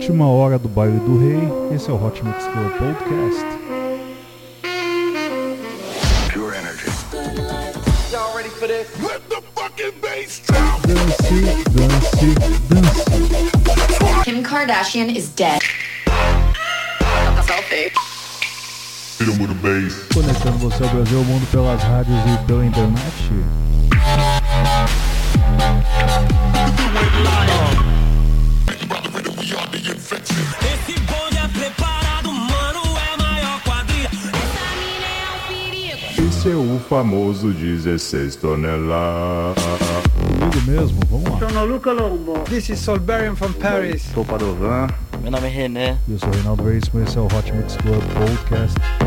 Última hora do baile do rei. Esse é o Hot Mix Club Podcast. Pure energy. Y'all ready for this? Let the fucking bass drop. Dance, dance, dance. Kim Kardashian is dead. Selfie. Hit 'em with a bass. Conectando você ao Brasil ao mundo pelas rádios e pela internet. Famoso 16 toneladas. Comigo mesmo, vamos lá. Sono Luca Lombo. This is Solberian from Paris. Sou Padovan. Meu nome é René. Eu sou o Reinaldo Veríssimo, esse é o Hot Mix Club Podcast.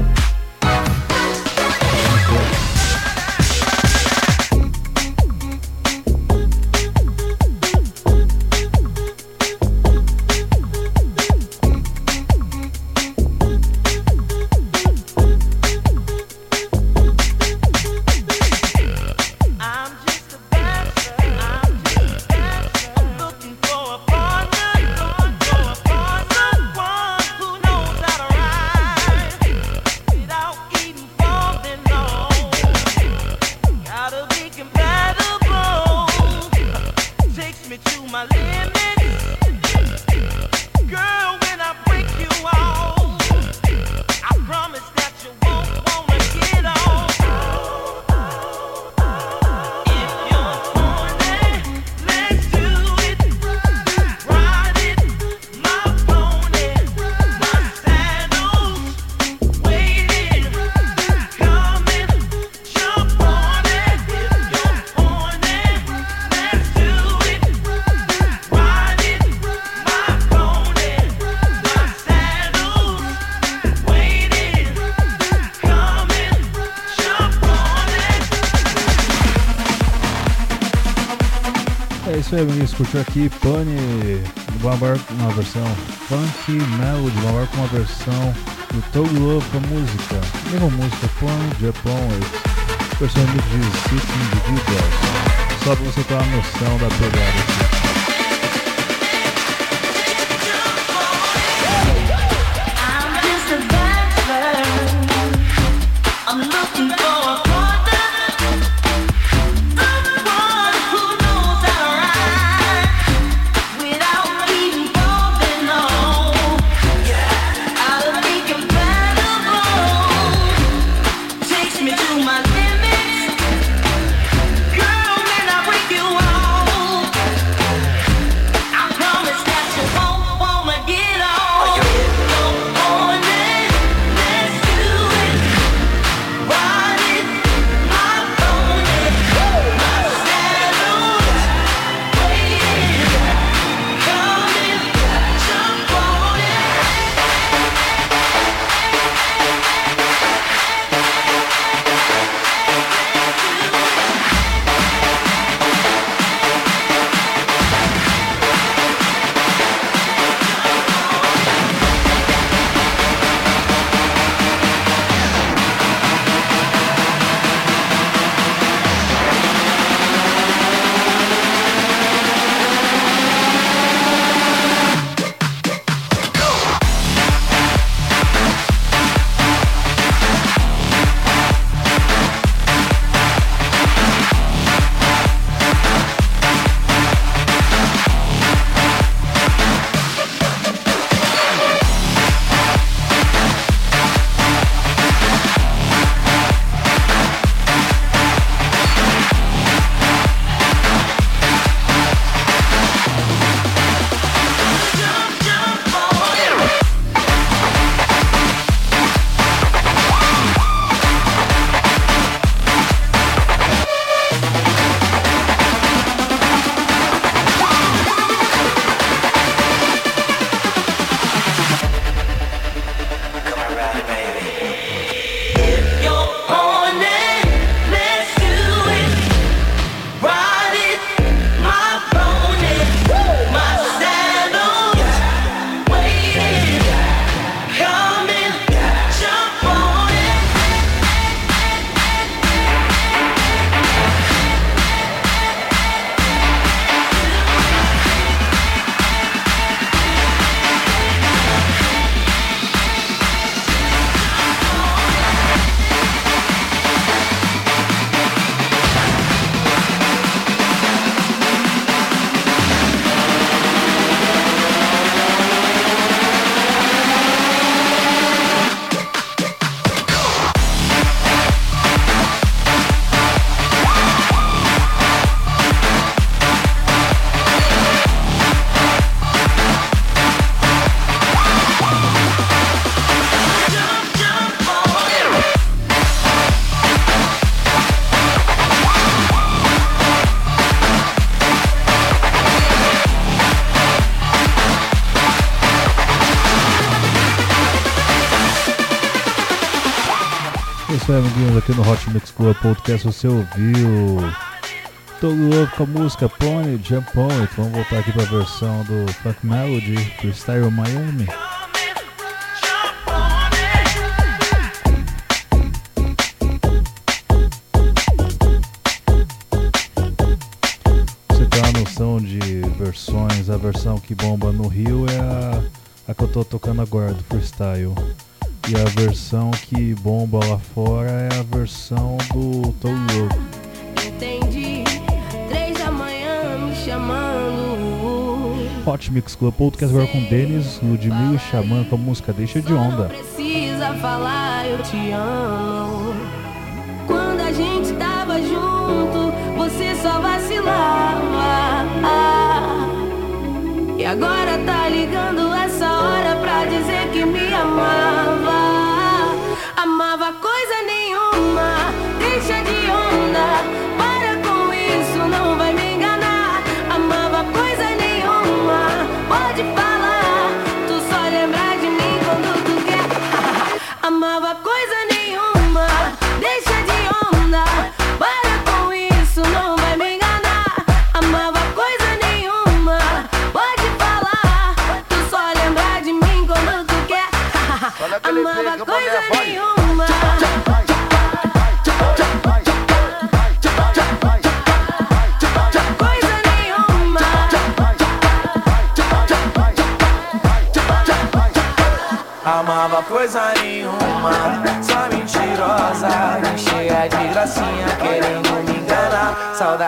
Amigos. Curtiu aqui Pane do Bambar com uma versão Funk Melody, Bambar com uma versão do Togo Love com a música. Mesma música, Pan Japão, versão de Six Individuals. Só pra você ter uma noção da pegada aqui. Amiguinhos, aqui no Hot Mix Club Podcast você ouviu Todo Louco com a música Pony, Jump It. Vamos voltar aqui pra versão do Funk Melody, Freestyle Miami. Você tem uma noção de versões, a versão que bomba no Rio é a, a que eu tô tocando agora, do Freestyle. E a versão que bomba lá fora é a versão do Todo Louco. Entendi. Três da manhã me chamando. Hot Mix Club Podcast agora com Denis, Ludmilla e Xamã com a música Deixa de Não Onda. precisa falar, eu te amo. Quando a gente tava junto, você só vacilava. E agora tá ligando essa hora pra dizer que me. Amava Coisa nenhuma. Coisa nenhuma. Amava coisa nenhuma,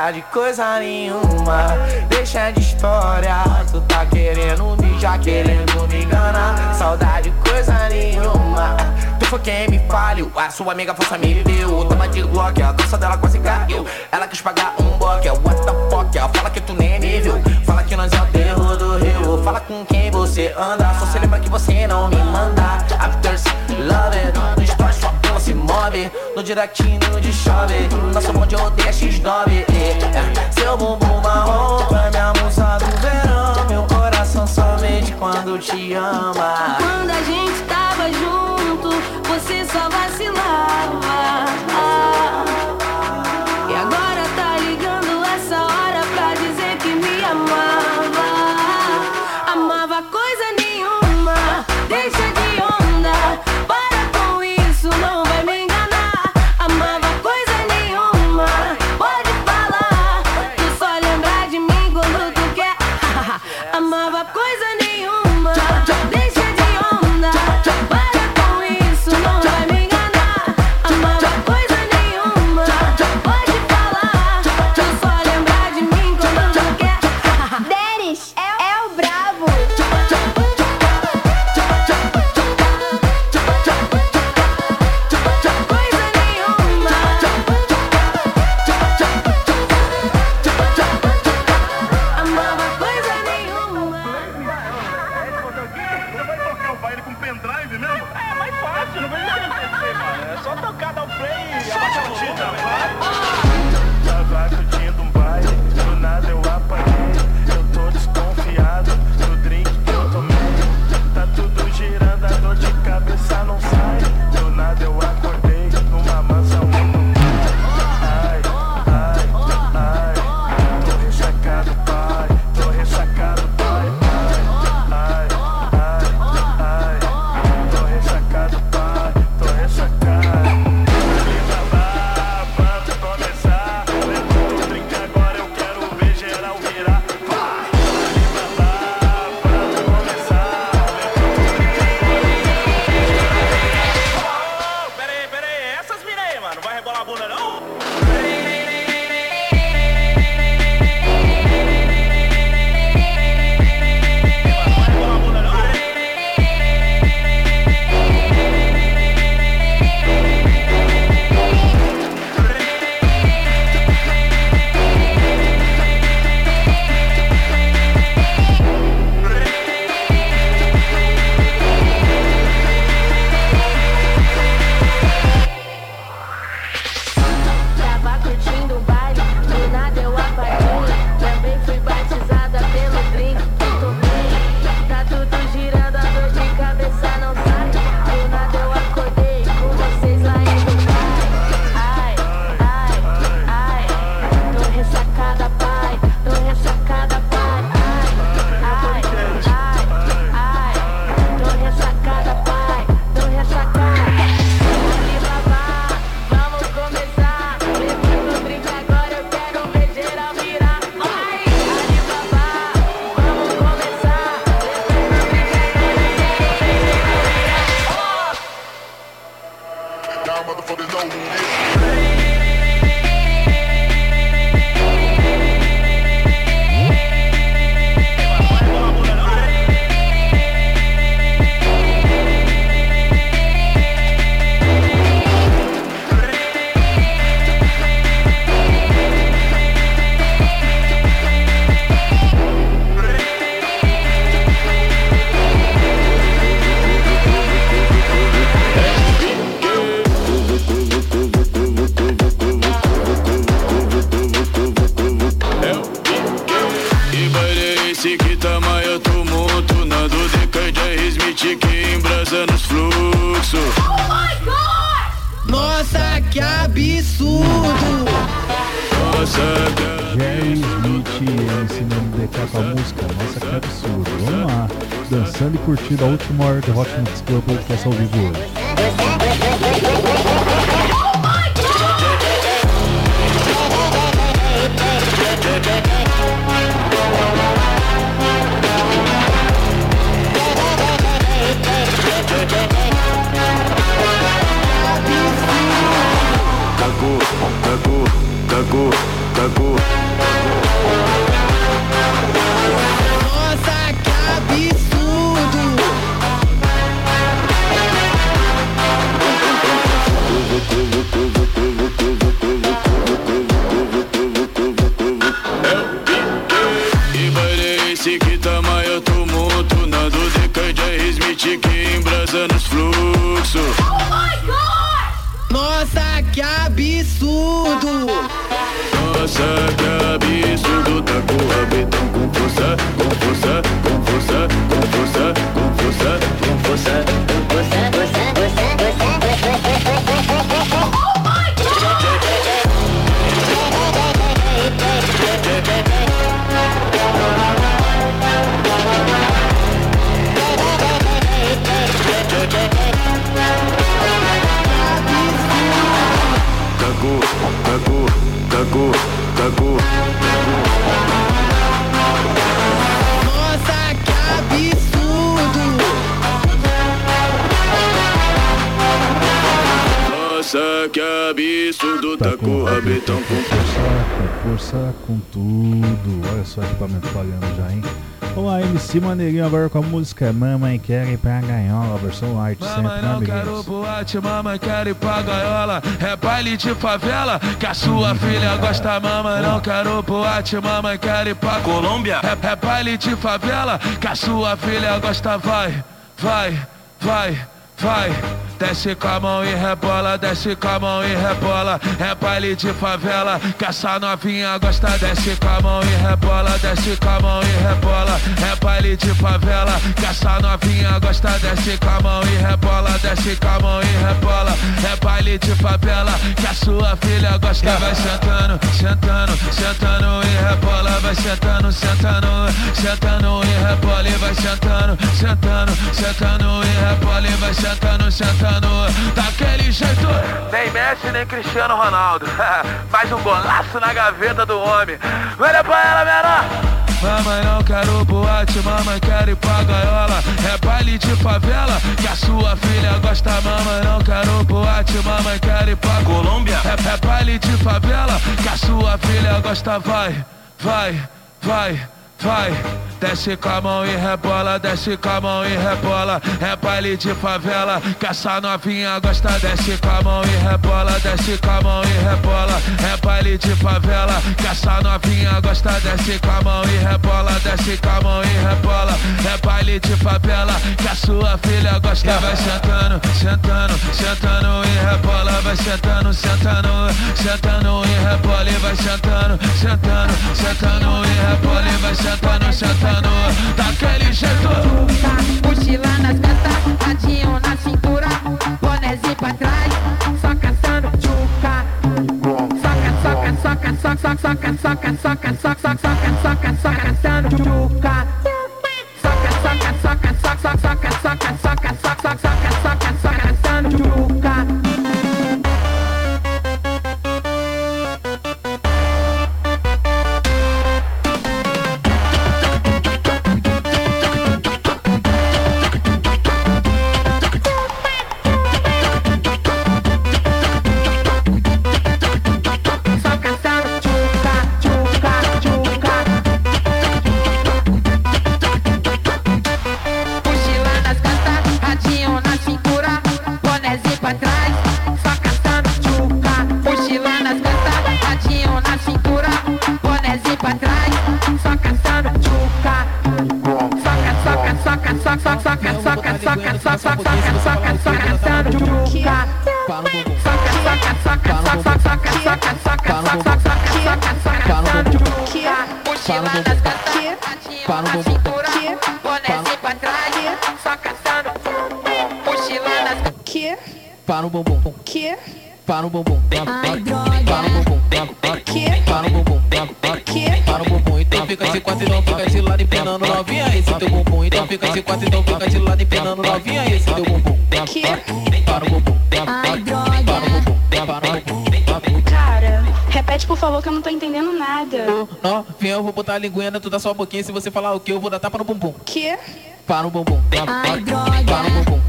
enganar Saudade coisa nenhuma, deixa de história Tu tá querendo me já querendo me enganar. Saudade coisa nenhuma. Tu foi quem me falhou, a sua amiga força me viu tava de Glock, a calça dela quase caiu. Ela quis pagar um bloco, what the fuck Ela fala que tu nem me viu, fala que nós é o terror do rio. Fala com quem você anda, só se lembra que você não me manda. After love it, se move No directinho de chove, nosso bonde odeia X9 é. Seu bumbum marrom é minha musa do verão. Meu coração somente quando te ama. Quando a gente tava MC Maneirinho agora com a música Mamãe Quer Ir Pra Ganhola, versão arte sempre, Mamãe não quero boate, mamãe quero ir pra gaiola. É baile de favela, que a sua filha gosta Mamãe não quero boate, mamãe quero ir pra Colômbia? É, é baile de favela, que a sua filha gosta. Vai, vai, vai, vai Desce com a mão e rebola, desce com a mão e rebola. É baile de favela, que essa novinha gosta. Desce com a mão e rebola, desce com a mão e rebola. É baile de favela, que essa novinha gosta. Desce com a mão e rebola, desce com a mão e rebola. É de favela, que a sua filha gosta Vai sentando, sentando, sentando e rebola Vai sentando, sentando, sentando e rebola E vai sentando, sentando, sentando e rebola E vai sentando, sentando. Daquele jeito Nem Messi, nem Cristiano Ronaldo. Faz um golaço na gaveta do homem. Olha pra ela, menor Mamãe não quero boate, mamãe quero ir pra gaiola. É baile de favela, que a sua filha gosta. Mamãe não quero boate, mamãe quero ir pra Colômbia? É, é baile de favela, que a sua filha gosta. Vai, vai, vai, vai Desce com a mão e rebola, desce com a mão e rebola. É baile de favela, que essa novinha gosta. Desce com a mão e rebola, desce com a mão e rebola. É baile de favela, que essa novinha gosta. Desce com a mão e rebola, desce com a mão e rebola. É baile de favela, que a sua filha gosta. Vai sentando, sentando, sentando e rebola. Vai sentando, sentando, sentando e rebola. E vai sentando, sentando, sentando e rebola. E vai sentando, sentando Daquele jeito Mochila nas costas, radinho na cintura, bonézinho pra trás, só caçando tchuca. Soca, soca, soca, soca, soca, soca, soca, soca, soca, soca, soca, soca, caçando tchuca. Soca, a linguinha dentro da sua boquinha. Se você falar o que, eu vou dar tapa no bumbum. Que? Para o bumbum. Ai, droga. Para o bumbum.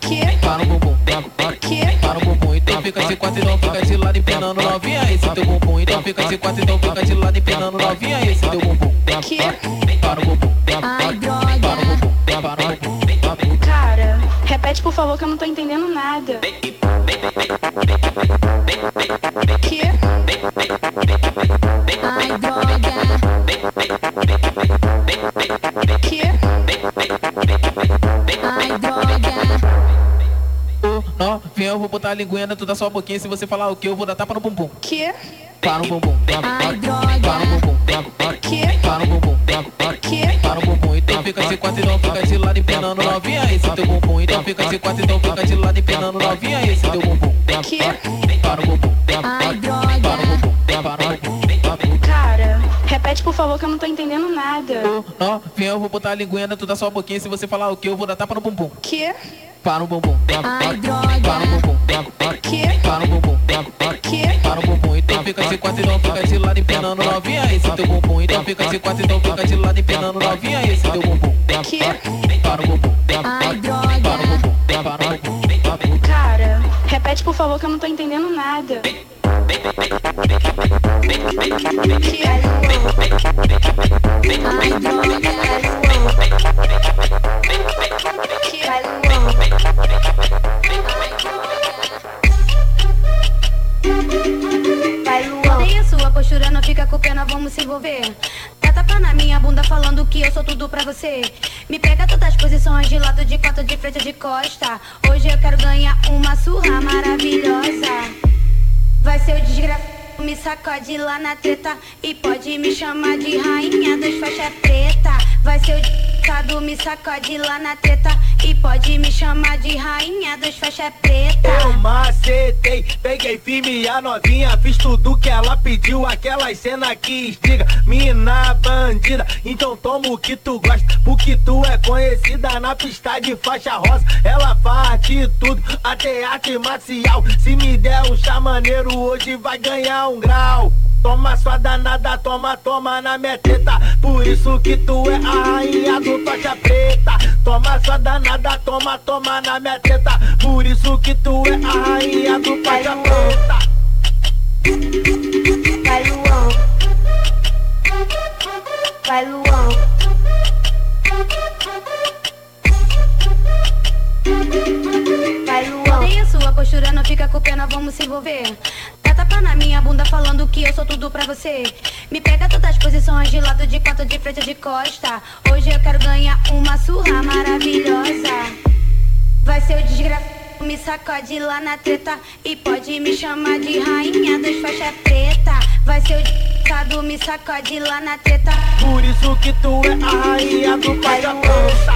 Que? Para o bumbum. Que? Para o bumbum. Então fica de quatro, então fica de lado empenando novinha esse teu bumbum. Então fica de quatro, então fica de lado empenando novinha esse teu bumbum. Que? Para o bumbum. Ai, Para o droga. bumbum. Para o bumbum. Cara, repete por favor que eu não tô entendendo nada. Botar a linguinha dentro da sua boquinha. Se você falar o que, eu vou dar tapa no bumbum. Que? Para o bumbum. Ai, droga. Para o bumbum. Que? Para o bumbum. Que? Para o bumbum. Então fica de quatro, então fica de lado empenando novinha esse teu bumbum. Então fica de quatro, então fica de lado empenando novinha esse teu bumbum. Que? Para o bumbum. Ai, por favor que eu não tô entendendo nada. Novinha, eu vou botar a linguinha dentro da sua boquinha. Se você falar o que, eu vou dar tapa no bumbum. Que? Para o bumbum. Ai, droga. Para o bumbum. Que? Para o bumbum. Que? Para o bumbum. Então fica de quatro, então fica de lado empenando novinha esse teu bumbum. Então fica de quatro, então fica de lado empenando novinha esse teu bumbum. Que? Para o bumbum. Ai, Para o droga. bumbum. Para o bumbum. Cara, repete por favor que eu não tô entendendo nada. Hoje eu quero ganhar uma surra maravilhosa. Vai ser o desgraçado, me sacode lá na treta. E pode me chamar de rainha das faixas preta. Vai ser o me sacode lá na treta. E pode me chamar de rainha das faixas preta. Eu macetei, peguei firme a novinha, fiz tudo que ela pediu, aquelas cena que instiga, mina bandida, então toma o que tu gosta, porque tu é conhecida na pista de faixa rosa, ela faz de tudo, até arte marcial, se me der um chá maneiro, hoje vai ganhar um grau. Toma sua danada, toma, toma na minha teta Por isso que tu é a rainha do faixa preta Toma sua danada, toma, toma na minha teta Por isso que tu é a rainha do faixa preta Vai, Luan. Vai, Luan. Vai, Luan. Odeio sua postura, não fica com pena, vamos se envolver. Tapa na minha bunda falando que eu sou tudo pra você. Me pega todas as posições de lado, de quatro, de frente, de costa. Hoje eu quero ganhar uma surra maravilhosa. Vai ser o desgraçado, me sacode lá na treta E pode me chamar de rainha das faixas preta Vai ser o desgraçado, me sacode lá na treta Por isso que tu é a rainha do faixa preta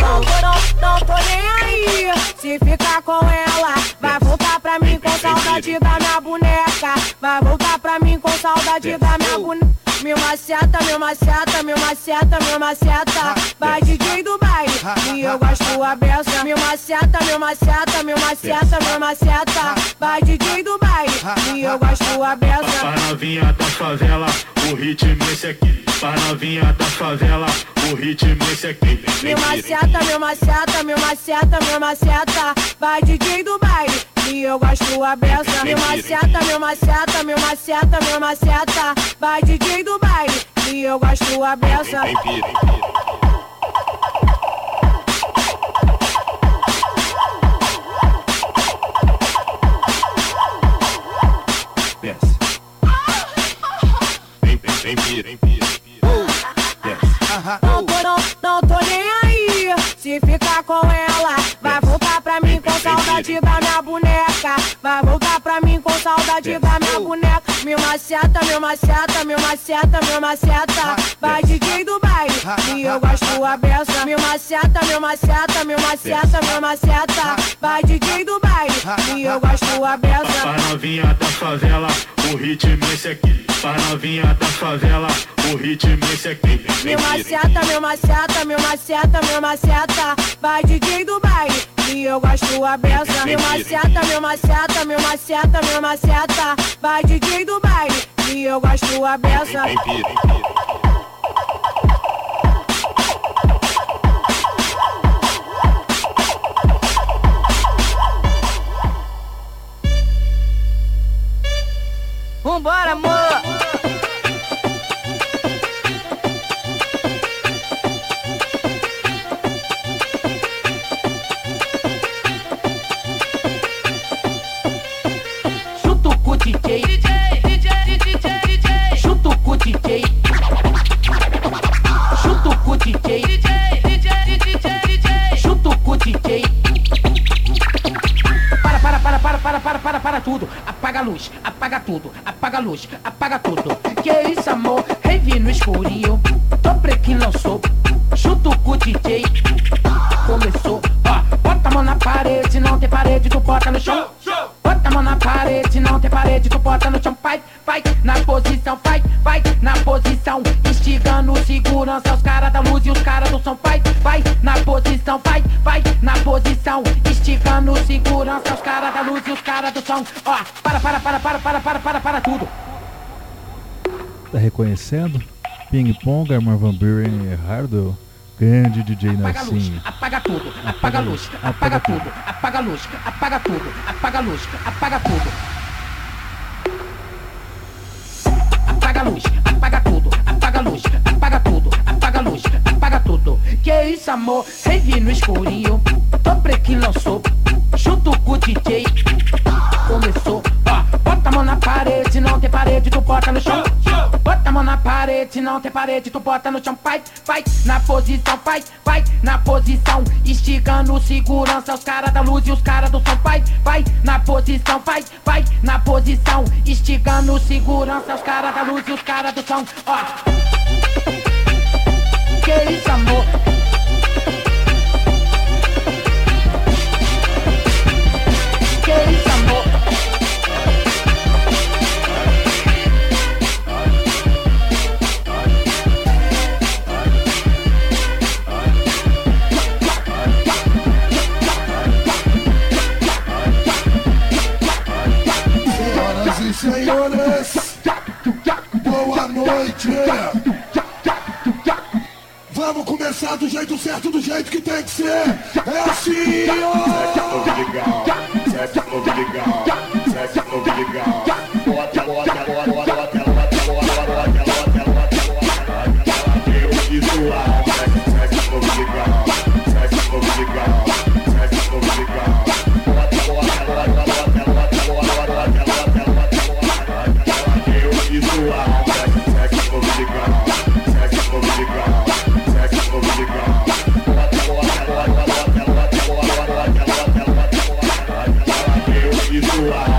Não, não, não tô nem aí. Se ficar com ela, vai voltar pra mim com saudade da minha boneca. Vai voltar pra mim com saudade da minha boneca. Me maceta, me maceta, me maceta, me maceta. Vai DJ do baile, e eu gosto a beça. Me maceta, me maceta, me maceta, me maceta. Vai DJ do baile, e eu gosto a beça. Pra novinha da favela, o ritmo esse aqui. Pra novinha da favela, o ritmo esse aqui. Me maceta, me maceta, me maceta, me maceta. Vai DJ do baile, e eu gosto a beça. Me maceta, me maceta, me maceta, me maceta. Vai DJ do baile, e eu gosto a beça. Desce. Vem, vem, vem, vem, vem, vem. Desce. Não tô, não, não tô nem aí. Se ficar com ela, vai voltar pra mim com saudade da minha boneca. Vai voltar pra mim com saudade da minha boneca. Me maceta, me maceta, me maceta, me maceta. Vai DJ do baile, e eu gosto a beça. Me maceta, me maceta, me maceta, me maceta. Vai DJ do baile, e eu gosto a beça. Pra novinha da favela, o ritmo esse aqui. Pra novinha da favela, o ritmo esse aqui. Meu maceta, meu maceta, meu maceta, meu maceta Vai DJ do baile e eu gosto a beça. Meu maceta, meu maceta, meu maceta, meu maceta Vai DJ do baile e eu gosto a beça Vambora, amor! Para, para, para, para, tudo. Apaga a luz, apaga tudo, apaga a luz, apaga tudo. Que isso, amor? Rave no escurinho. Dobre que lançou. Junto com o DJ. Começou, ó. Bota a mão na parede, não tem parede, tu bota no chão. Bota a mão na parede, não tem parede, tu bota no chão. Vai, vai, na posição, vai, vai, na posição. Instigando segurança, os caras da luz e os caras do som. Vai, vai, na posição, vai, vai, na posição. Instigando segurança, os caras da luz e os caras do som. Ó, para, para, para, para, para, para, para, para tudo. Tá reconhecendo? Ping Pong, Armor Van Buren e Hardwell. Grande DJ Apaga a luz, Nelsinho. apaga tudo, apaga a luz, apaga tudo, apaga a luz, apaga tudo, apaga a luz, apaga tudo. Apaga a luz, apaga tudo, Que isso, amor? Rave no escurinho, Dobre que lançou, junto com o DJ. Começou, ó, bota a mão na parede, não tem parede, tu bota no chão. Bota a mão na parede, não tem parede, tu bota no chão. Vai, vai, na posição, vai, vai, na posição. Instigando segurança, os caras da luz e os caras do som. Vai, vai, na posição, vai, vai, na posição. Instigando segurança, os caras da luz e os caras do som. Ó. 己怎麼？己怎麼？Senhoras, boa noite. Vamos começar do jeito certo, do jeito que tem que ser. É assim, ó. you to.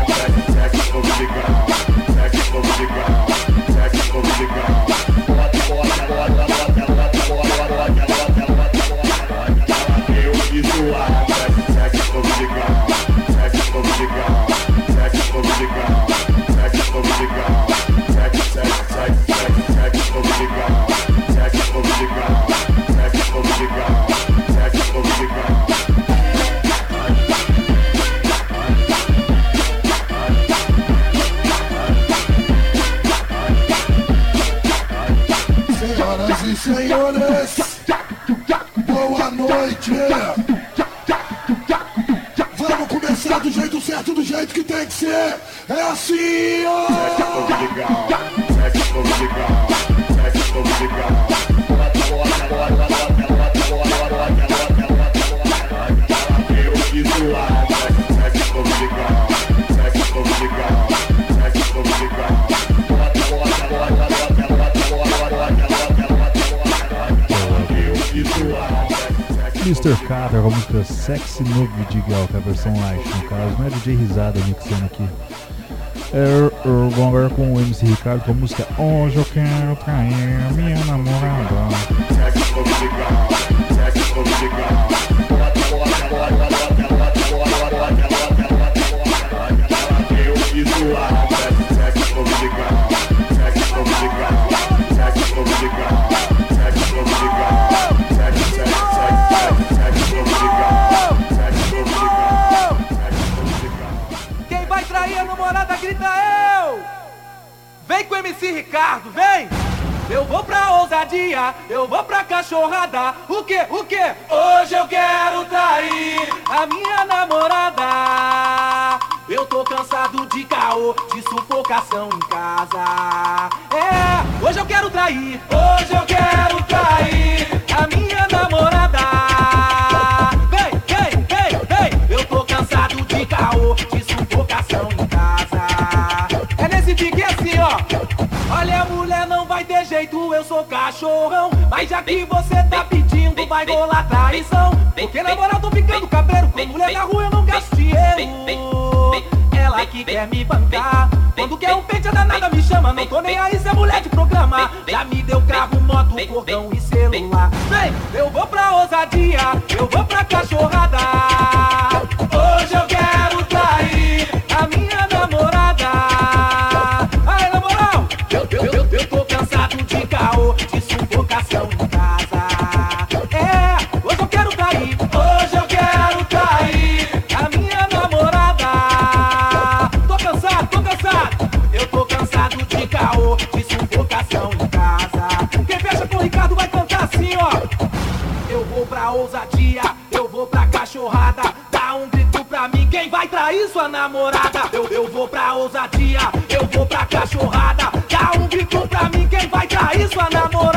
Sexy no Vidigal, que é a versão light no caso, não é DJ Risada mixando aqui. É, eu vou agora com o MC Ricardo com a música Hoje eu quero trair minha namorada. grita Ricardo, vem! Eu vou pra ousadia, eu vou pra cachorrada. O que, o que? Hoje eu quero trair a minha namorada. Eu tô cansado de caô, de sufocação em casa. É, hoje eu quero trair, hoje eu quero trair a minha namorada. Olha, mulher, não vai ter jeito, eu sou cachorrão. Mas já que você tá pedindo, vai rolar traição. Porque namorar tô ficando cabreiro. Com mulher na rua eu não gasto dinheiro. Ela que quer me bancar. Quando quer um pente, a danada me chama. Não tô nem aí se é mulher de programa. Já me deu carro, moto, cordão e celular. Vem, eu vou pra ousadia, eu vou pra cachorrada. Hoje eu quero trair a minha pra ousadia, eu vou pra cachorrada. Dá um grito pra mim, quem vai trair sua namorada? Eu, eu vou pra ousadia, eu vou pra cachorrada. Dá um grito pra mim, quem vai trair sua namorada?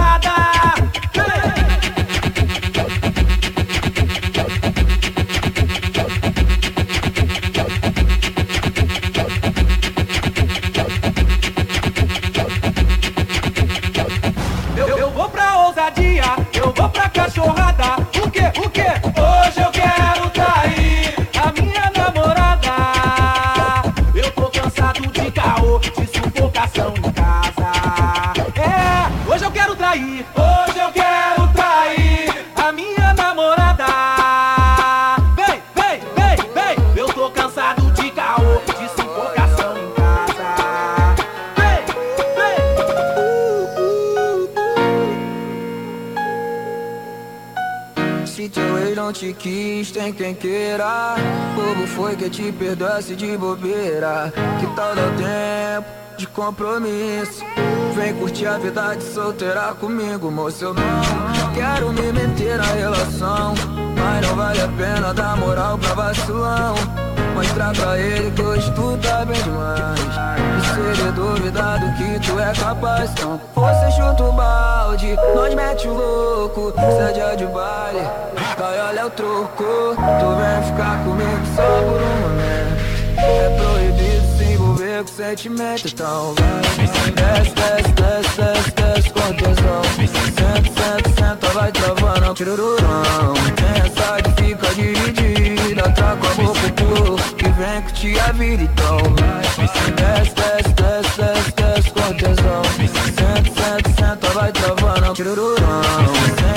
Quem queira. Bobo foi que te perdoasse de bobeira. Que tal dar tempo de compromisso? Vem curtir a vida de solteira comigo, moço. Eu não quero me meter na relação. Mas não vale a pena dar moral pra vacilão. Mostrar pra ele que hoje tu tá bem demais. E se ele duvidar do que tu é capaz, não. Você chuta o balde, nós mete o louco. Cê é de baile, vai olha o troco. Tu vem ficar comigo só por um momento. É proibido se envolver com sentimento, então vai. Desce, desce, desce, desce, desce com tesão. Senta, senta, senta, vai travando, tirururão. Essa de fica dividida, traca a boca pro pulo. Que vem curtir a vida, então vai. Desce, desce, desce, desce, desce com tesão. Senta, senta, senta, vai travando, tirururão.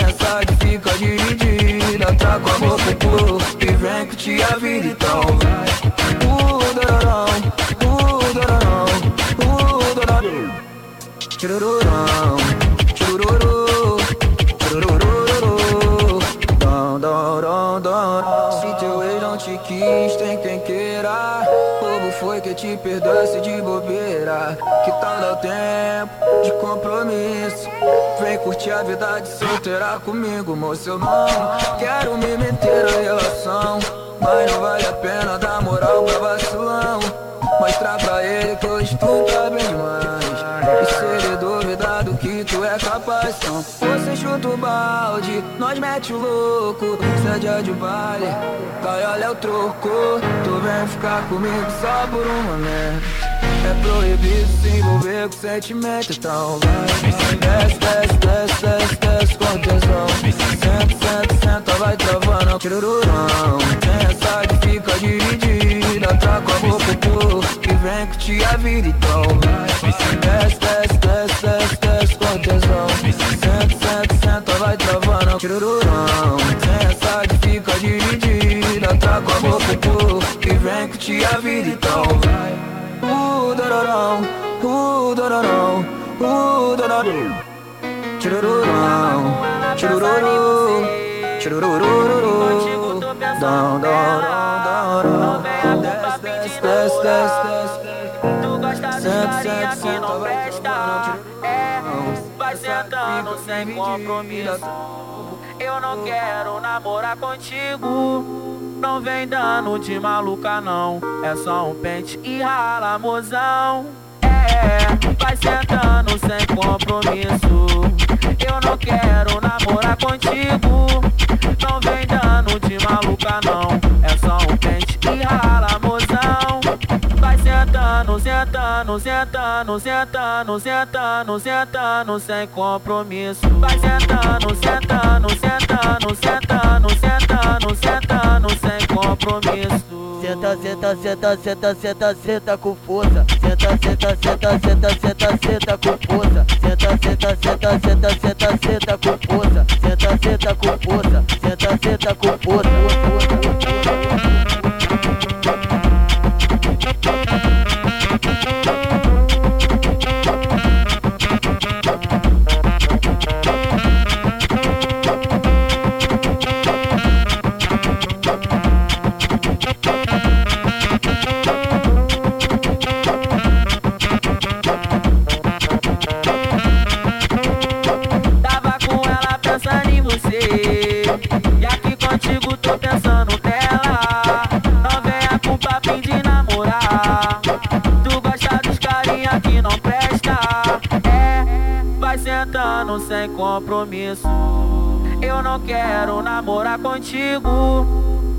Essa de fica dividida, traca a boca pro pulo. Que vem curtir a vida, então vai. Uh, dororão, uh, foi que te perdoasse de bobeira. Que tal dar o tempo de compromisso? Vem curtir a vida de solteira comigo, moço. Eu não quero me meter na relação. Mas não vale a pena dar moral pra vacilão. Mostrar pra ele que tu tá bem demais. E se ele que tu capaz, então você chuta o balde, nós mete o louco. Cê é de baile, olha é o troco. Tu vem ficar comigo só por um momento. É proibido se envolver com sentimento, então vai. Desce, desce, desce, desce, desce com tesão. Senta, senta, senta, vai travando, tirururão. Essa de fica dividida, traca a boca pulo. Que vem curtir a vida, então vai. Desce, desce, desce, desce, desce com tesão. Senta, senta, senta, vai travando, tirururão. Tem essa de fica dividida, traca a boca pulo. Que vem curtir a vida, então vai. Uh, dororão, uh, dororão, uh, dororão. Churururão, churururu, churururu, dom, dom, dom, dom, dom. Desce, desce, desce, desce. Senta, senta, senta, sentando sem compromisso. Eu não quero namorar contigo. Não vem dando de maluca, não. É só um pente e rala, mozão. É, vai sentando sem compromisso. Eu não quero namorar contigo. Não vem dando de maluca, não. É só um pente e rala, mozão. Vai sentando, sentando, sentando, sentando, sentando, sentando, sem compromisso. Vai sentando, sentando, sentando, sentando, sentando, sentando, sem compromisso. Senta, senta, senta, senta, senta, senta com força. Senta, senta, senta, senta, senta, senta com força. Senta, senta, senta, senta, senta, senta com força. Senta, senta com força. Senta, senta com força. Sem compromisso. Eu não quero namorar contigo.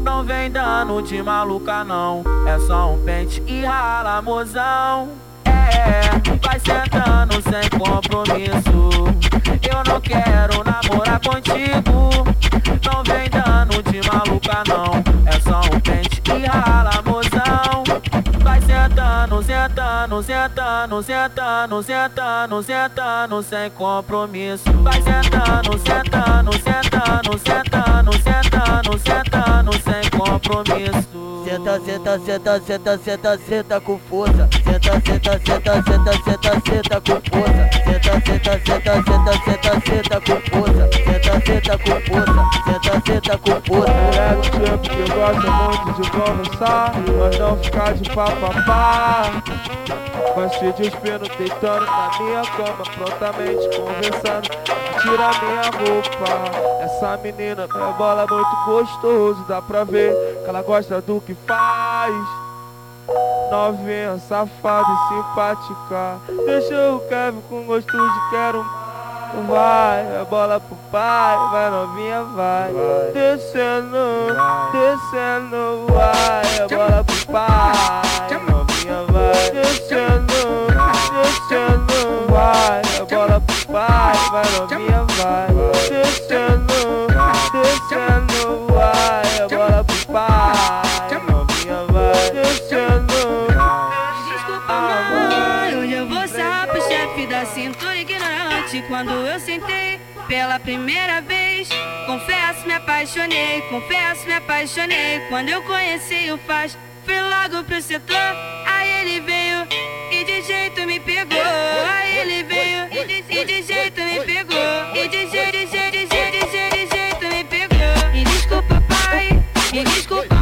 Não vem dando de maluca, não. É só um pente e rala, mozão. É, vai sentando sem compromisso. Eu não quero namorar contigo. Não vem dando de sentando, sentando, sentando, sentando, sentando, sem compromisso. Vai sentando, sentando, sentando, sentando, sentando, sentando, sem compromisso. Senta, senta, senta, senta, senta, senta com força. Senta, senta, senta, senta, senta, senta com força. Senta, senta, senta, senta, senta, senta com força. Senta, senta com força. Senta, senta com força. É do tipo que gosta muito de conversar, mas não ficar de papapá. Gosto de espino deitando na minha cama, prontamente conversando. Tira minha roupa. Essa menina é bola muito gostoso, dá pra ver que ela gosta do que faz. Novinha, safada e simpática. Deixa o Kevin com gosto de quero. Vai, é bola pro pai, vai novinha, vai. Descendo, descendo, vai, é bola pro pai. Vai. Descendo, descendo, vai, é bola pro pai, vai novinha, vai. Descendo, descendo, vai, é bola pro pai. Novinha, vai. Descendo. Desculpa, mãe, hoje eu vou pro chefe da cintura ignorante. Quando eu sentei pela primeira vez, confesso, me apaixonei, confesso, me apaixonei. Quando eu conheci o Faz, fui logo pro setor. Aí ele veio e de jeito me pegou. Aí ele veio e de, e jeito me pegou. E de jeito, de jeito, de jeito, de jeito, de jeito me pegou. Me desculpa, pai, me desculpa,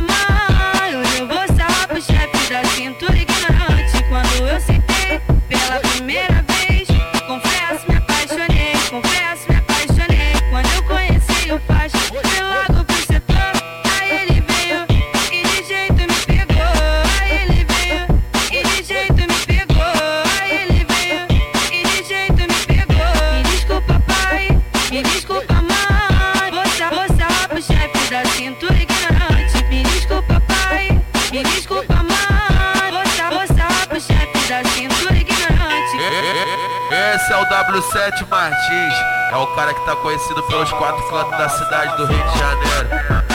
Esse é o W7 Martins, é o cara que tá conhecido pelos quatro cantos da cidade do Rio de Janeiro.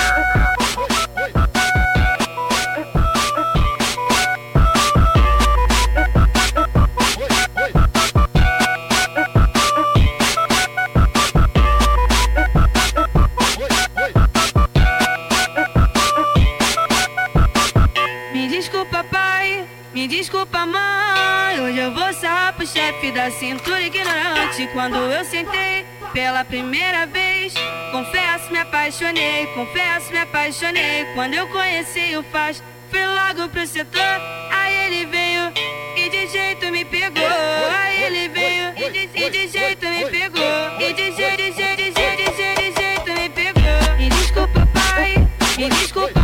Da cintura ignorante. Quando eu sentei pela primeira vez, confesso, me apaixonei, confesso, me apaixonei. Quando eu conheci o Faz, fui logo pro setor. Aí ele veio e de jeito me me pegou. Aí ele veio e de, e de jeito me pegou. E de jeito, de jeito, de jeito, de jeito, de jeito me pegou. Me desculpa, pai. Me desculpa,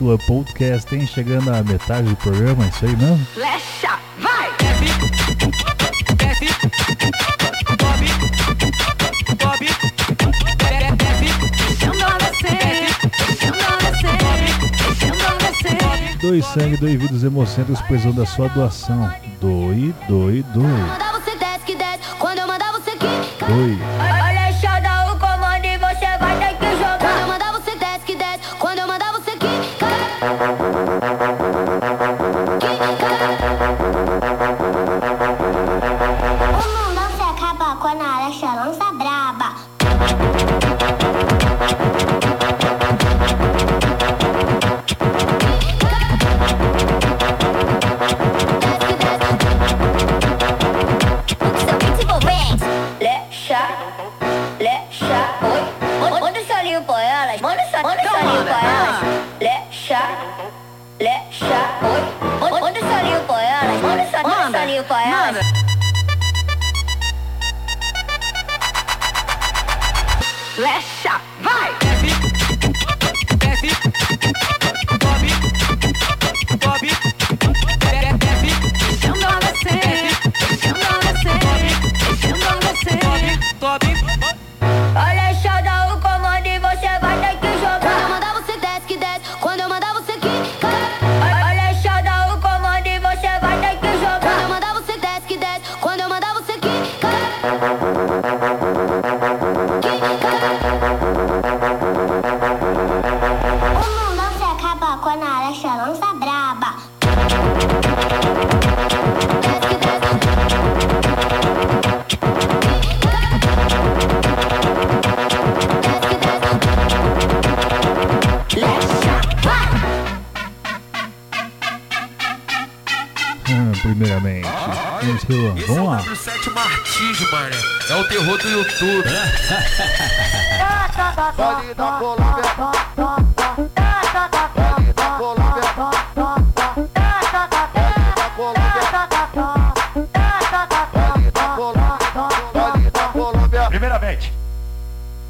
Club Podcast, hein? Chegando à metade do programa, é isso aí mesmo? Flecha, vai! Doe sangue, doe vidas hemocêntricos, precisando da sua doação. Doe, doe, doe. Mandar você desce que desce, quando eu mandar você. Doe. Primeiramente, vamos Rilan, Esse vamos é lá. o W7 Martins, mano. É o terror do YouTube. Colômbia. Primeiramente,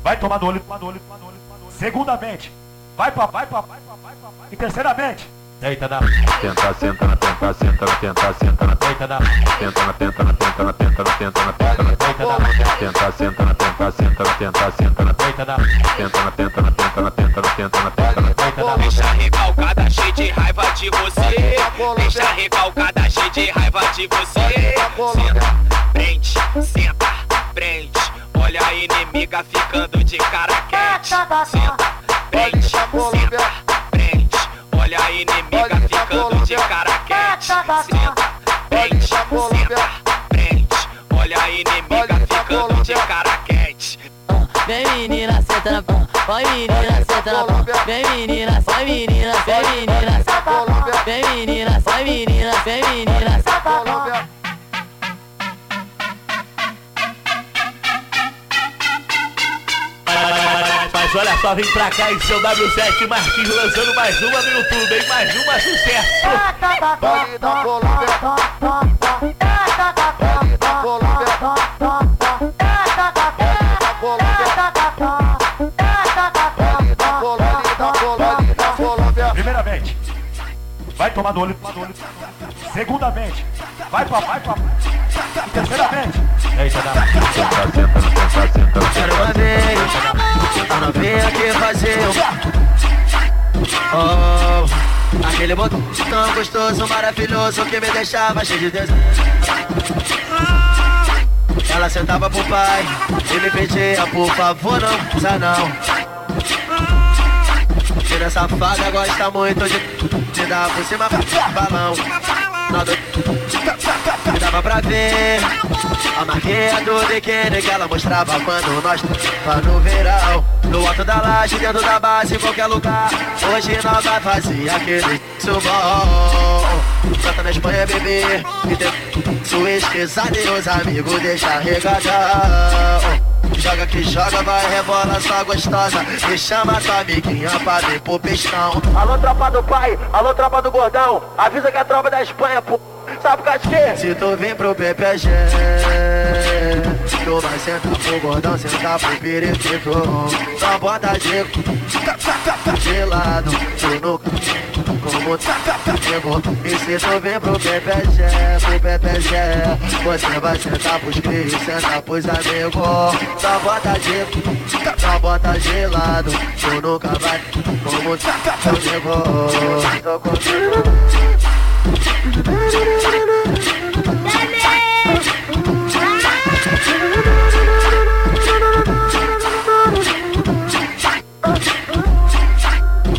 vai tomar no olho, tomar no olho, tomar no olho, no olho. Segundamente, vai pra, vai pra, vai pra, vai pra, vai. E terceiramente, deita na. Tenta, senta na tenta, senta na tenta, senta na Deita na. tenta na tenta na tenta na tenta na tenta na tenta na Deita na. tenta, senta na tenta, senta na tenta, senta na Deita na. tenta na tenta na tenta na tenta na tenta na tenta na Deita na. Deixa recalcada, cheio de raiva de você. Deixa recalcada, cheio de raiva de você. Senta, prende, senta, prende. Olha a inimiga ficando de cara quente. Senta, prende, senta. Olha a inimiga ficando de cara quente. Senta, prende, senta, prende. Olha a inimiga ficando de cara quente. Vem menina, senta na pão. Vai menina, senta na pão. Vem menina, vai menina, vem menina, senta Vem menina, vai menina, vem menina, senta Mas olha só, vem pra cá em seu W7 Martins lançando mais uma no YouTube, hein? Mais uma sucesso. Pode dar Colômbia. Primeiramente, vai tomar no olho, tomar no olho. Segundamente, vai pra, vai pra. Terceiramente, Quero vez, a novinha que fazer. Oh, Aquele botão tão gostoso, maravilhoso que me deixava cheio de desejo. Ela sentava pro pai e me pedia, por favor, não precisa não. Tira safada gosta muito de, de dar por cima balão. Nada dava pra ver a marquinha do biquíni que ela mostrava quando nós tava no verão. No alto da laje, dentro da base, em qualquer lugar. Hoje nós vai fazer aquele subom. Canta na Espanha, bebê. E tem sua esquisada e os amigos deixa regadão. Joga que joga, vai rebola só gostosa E chama tua amiguinha pra vir pro pistão Alô tropa do pai, alô tropa do gordão Avisa que a tropa da Espanha, pô Sabe por quê? Se tu vir pro PPG Tu vai sentar pro gordão, sentar pro periquito. Só bota de de lado. Tu no como chegou E se tu vir pro PPG, pro PPG Você vai sentar pros cris, sentar pros amigos. Só bota de, só bota de lado. Tu nunca vai como chegou Tô contigo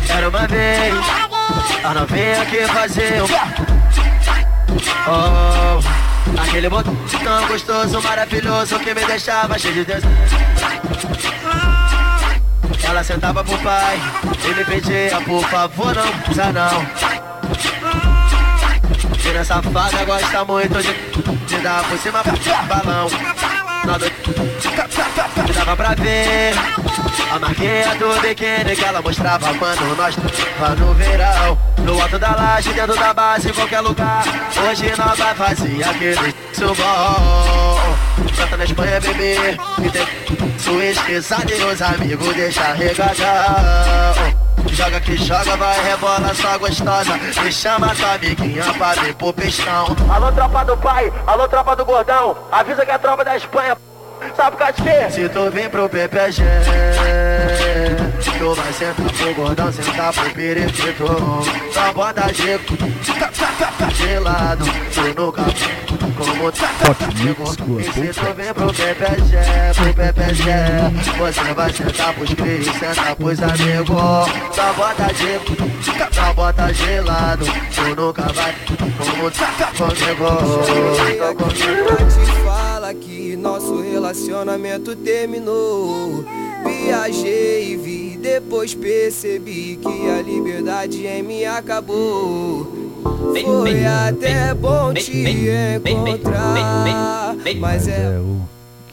Era uma vez A novinha que fazia um Oh, aquele botão tão gostoso, maravilhoso Que me deixava cheio de desejo. Ela sentava pro pai E me pedia, por favor, não precisa não Tira safada gosta muito de, dar por cima balão. Que dava pra ver. A marquinha do biquíni que ela mostrava quando nós tava no verão. No alto da laje, dentro da base, em qualquer lugar. Hoje nós vai fazer aquele subom Canta na Espanha, bebê E tem sua e os amigos deixa regadão Joga que joga, vai rebola só gostosa. Chama tua amiguinha pra pro pistão. Alô tropa do pai, alô tropa do gordão. Avisa que é a tropa da Espanha Sabe por quê? Se tu vir pro PPG Tu vai sentar pro gordão, sentar pro periquito. Só bota de, de lado Tu nunca como chegou E se tu vir pro PPG, pro PPG Você vai sentar pros cris, sentar pros amigos. Só bota de, só bota de lado Tu nunca vai como comigo. Te fala que nosso relacionamento terminou. Viajei e vi, depois percebi que a liberdade em mim acabou. Foi até bom te encontrar, mas é o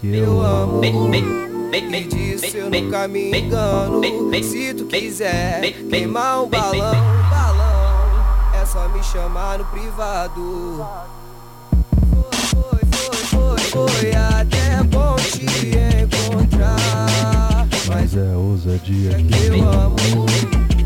que eu amo. Me disse eu nunca me engano. Se tu quiser queimar um balão, balão, é só me chamar no privado. Foi, foi, foi, foi até bom te encontrar, É ousadia eu amo.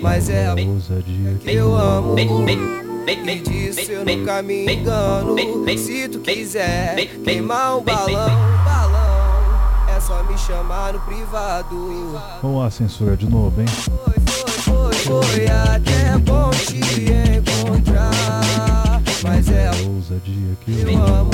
Mas é a ousadia que eu amo. Me disse eu nunca me engano. Se tu quiser queimar um balão, balão, é só me chamar no privado. Vamos lá, censura de novo, hein? Foi, foi até bom te encontrar, mas é a ousadia que eu amo.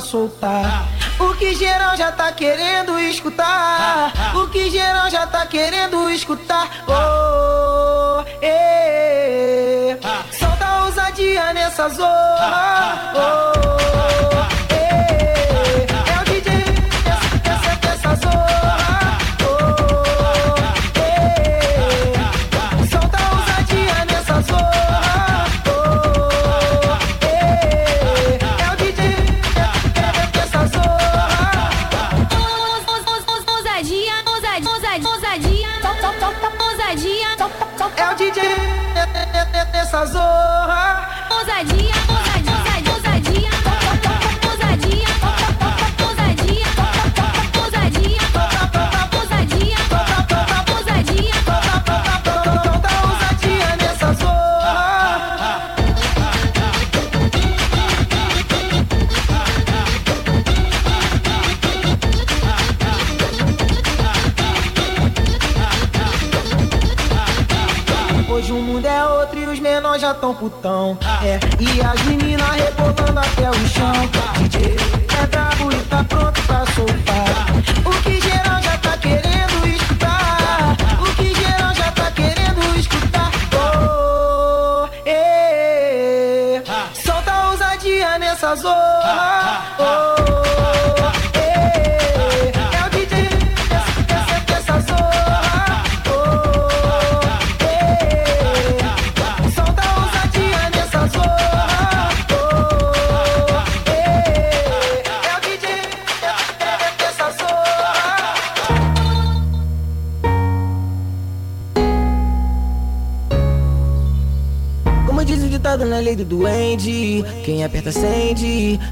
Soltar O que geral já tá querendo escutar. O que geral já tá querendo escutar. Oh, eh. Solta a ousadia nessa zorra. Oh,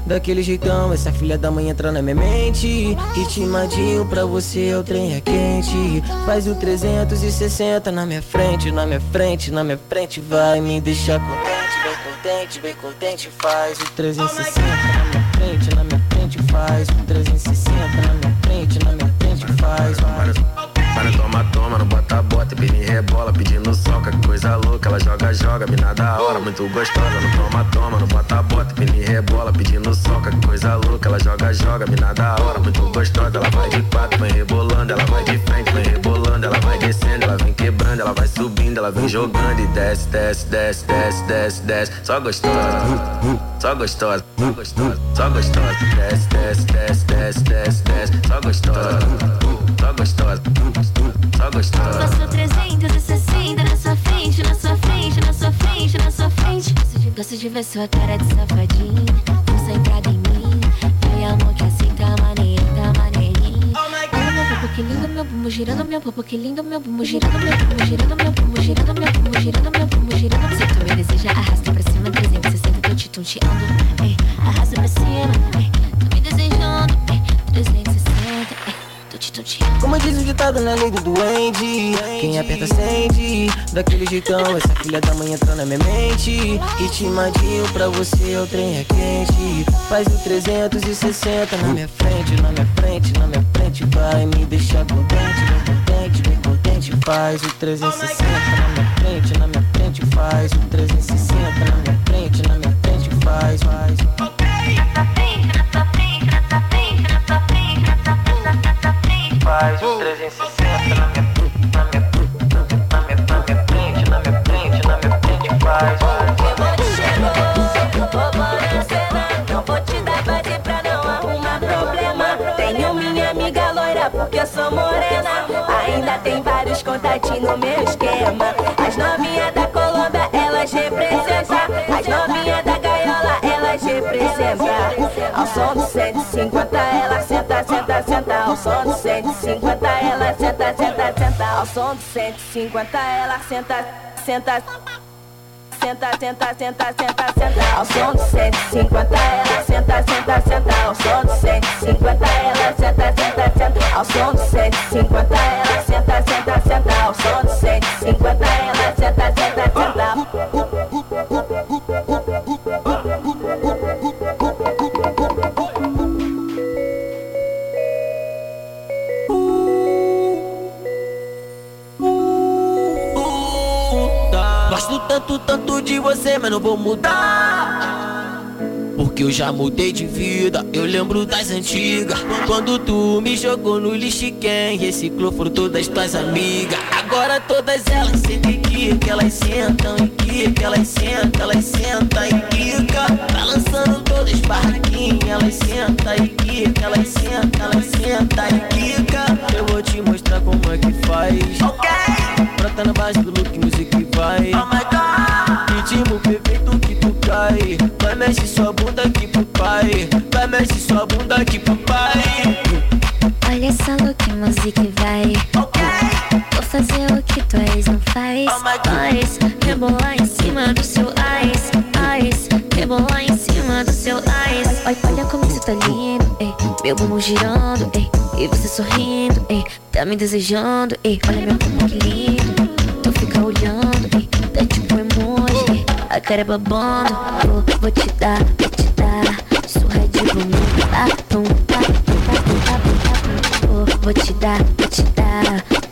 Daquele jeitão, essa filha da mãe entra na minha mente. Ritmadinho pra você, o trem é quente. Faz o 360 na minha frente Na minha frente, na minha frente. Vai me deixar contente, bem contente, bem contente. Faz o 360 na minha frente, na minha frente. Faz o 360 na minha frente, na minha frente. Faz, faz toma, toma, não bota, bota, e me rebola, pedindo soca, que coisa louca, ela joga, joga, mina da hora, muito gostosa, não toma, toma, não bota, bota, e me rebola, pedindo soca, que coisa louca, ela joga, joga, mina da hora, muito gostosa, ela vai de quatro, vem rebolando, ela vai de frente, vem rebolando, ela vai descendo, ela vem quebrando, ela vai subindo, ela vem jogando e desce, desce, desce, desce, desce, desce, só gostosa, só gostosa, só gostosa, só gostosa, desce, desce, desce, desce, desce, desce, só gostosa, só gostosa, só gostosa. Passou 360 na sua frente, na sua frente, na sua frente, na sua frente. Gosto de, gosto de ver sua cara de safadinho, concentrada em mim. Vem amor que assim tá maneirinho, tá maneirinho. Meu popo que lindo, meu bumbum girando, meu popo que lindo, meu bumbum girando, meu bumbum girando, meu bumbum girando, meu bumbum girando, meu bumbum girando. Se tu me deseja, arrasta pra cima, 360, tô te tonteando. Ei, arrasta pra cima, ei, tô me desejando, ei, 360, Como diz o ditado na lei do duende Quem aperta acende Daquele jeitão Essa filha da mãe entra na minha mente. Ritmadinho pra você O trem é quente. Faz o 360 na minha frente Na minha frente, na minha frente. Vai me deixar contente Bem contente, bem contente. Faz o 360 na minha frente Na minha frente. Faz o 360 Na minha frente, na minha frente. Faz, faz. Faz o 360 na minha minha na minha frente, na minha frente, na minha frente faz. Não vou te dar base pra não arrumar problema. Tenho minha amiga loira porque eu sou morena. Ainda tem vários contatinhos no meu esquema. As novinhas da Colômbia, elas representam. As novinhas da gaiola, elas representam. Ao som do 150, ela senta, senta, senta. Ao som do 150, ela senta, senta, senta. Ao som do 150, ela senta, senta. Senta, senta, senta, senta, senta. Ao som do 150, ela senta, senta, senta. Ao som do 150, ela senta, senta, senta. Ao som do 150, ela senta, senta, senta. Ao som do 150, ela senta, senta, senta. Gosto tanto, tanto de você, mas não vou mudar. Que eu já mudei de vida. Eu lembro das antigas. Quando tu me jogou no lixo, quem reciclou foram todas tuas amigas. Agora todas elas sentem que que elas sentam e que que elas sentam, elas sentam e quica. Balançando todas barraquinhas, elas sentam e que que elas sentam, elas sentam e quica. Eu vou te mostrar como é que faz. Ok. Brota na base do look, music vai. Oh my god. Ritmo perfeito que tu cai. Vai mexe sua bunda aqui pro pai. Vai mexe sua bunda aqui pro pai. Olha só o que música vai. Vou fazer o que tu és não faz. Faz, rebolar em cima do seu ice, ice. Rebolar em cima do seu ice. Olha, olha como você tá lindo, ei. Meu bumbum girando, ei. E você sorrindo, ei. Tá me desejando, ei. Olha meu bumbum que lindo. Tu fica olhando, cara é babando. Vou, vou te dar, vou te dar. Surra de. Vou, vou te dar, vou te dar.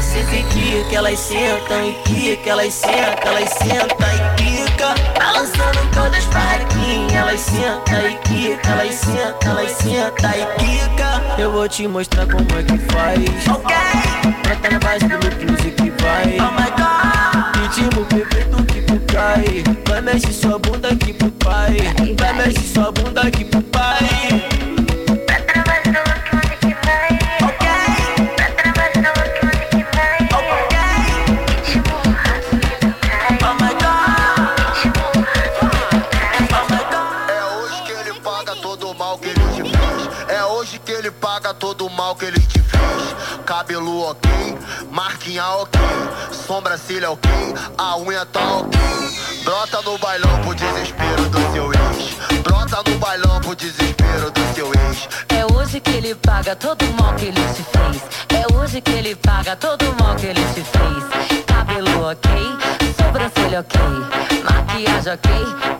Elas sentem que que elas sentam e que que elas sentam, elas sentam e quica. Balançando todas barraquinhas, elas sentam e que que elas sentam, elas sentam e quica. Eu vou te mostrar como é que faz. Ok. Brota na base do look, music vai. Oh my god. Ritmo perfeito que tu cai. Vai mexe sua bunda aqui pro pai. Vai mexe sua bunda aqui pro pai. Marquinha ok, sobrancelha ok, a unha tá ok. Brota no bailão pro desespero do seu ex. Brota no bailão pro desespero do seu ex. É hoje que ele paga todo o mal que ele te fez. É hoje que ele paga todo o mal que ele te fez. Cabelo ok, sobrancelha ok, maquiagem ok,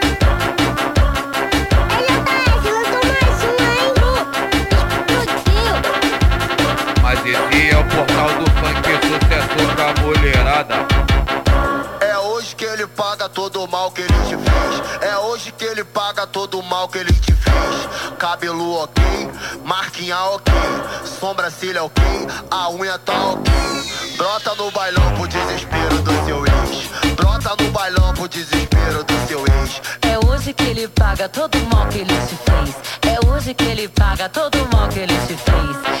Mas esse é o portal do funk sucessor da mulherada. É hoje que ele paga todo o mal que ele te fez. É hoje que ele paga todo o mal que ele te fez. Cabelo ok, marquinha ok, sobrancelha ok, a unha tá ok. Brota no bailão pro desespero do seu ex. Brota no bailão pro desespero do seu ex. É hoje que ele paga todo o mal que ele te fez. É hoje que ele paga todo o mal que ele te fez.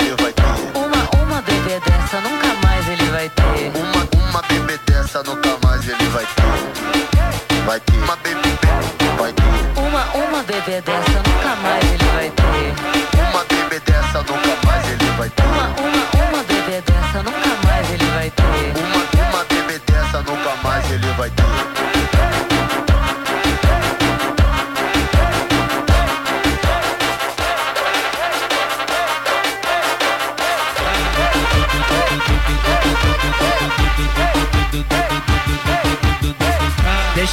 Vai ter.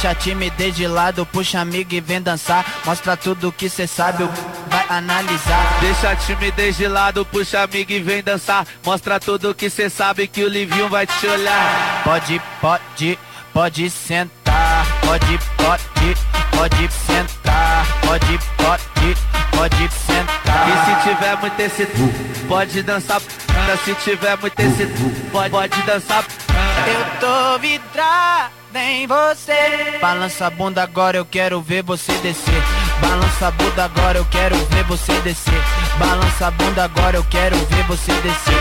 Deixa a timidez de lado, puxa amigo e vem dançar. Mostra tudo que cê sabe, o vai analisar. Deixa a timidez de lado, puxa amigo e vem dançar. Mostra tudo que cê sabe que o Livinho vai te olhar. Pode, pode, pode sentar. Pode, pode, pode sentar, pode, pode, pode sentar. E se tiver muito esse pode dançar. Se tiver muito esse pode, pode dançar. Eu tô vidrada em você. Balança a bunda agora, eu quero ver você descer. Balança a bunda agora, eu quero ver você descer. Balança a bunda agora, eu quero ver você descer.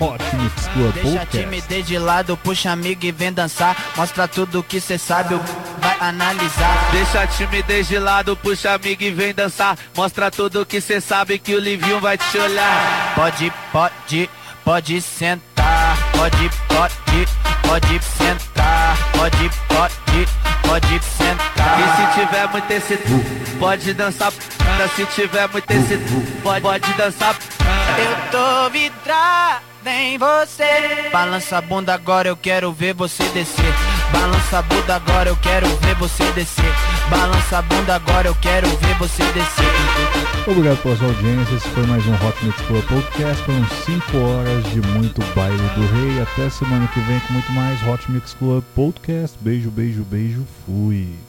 Hot Mix Club Deixa a Podcast. timidez de lado, puxa amigo e vem dançar. Mostra tudo que cê sabe, o vai analisar. Deixa a timidez de lado, puxa amigo e vem dançar. Mostra tudo que cê sabe que o Livinho vai te olhar. Pode, pode, pode sentar. Pode, pode, pode sentar. Pode, pode, pode sentar. E se tiver muito esse pode dançar. Se tiver muito esse pode, pode dançar. Eu tô vidrada em você. Balança a bunda agora, eu quero ver você descer. Balança a bunda agora, eu quero ver você descer. Balança a bunda agora, eu quero ver você descer. Obrigado pela sua audiência. Esse foi mais um Hot Mix Club Podcast. Foram 5 horas de muito baile do rei. Até semana que vem com muito mais Hot Mix Club Podcast. Beijo, beijo, beijo. Fui.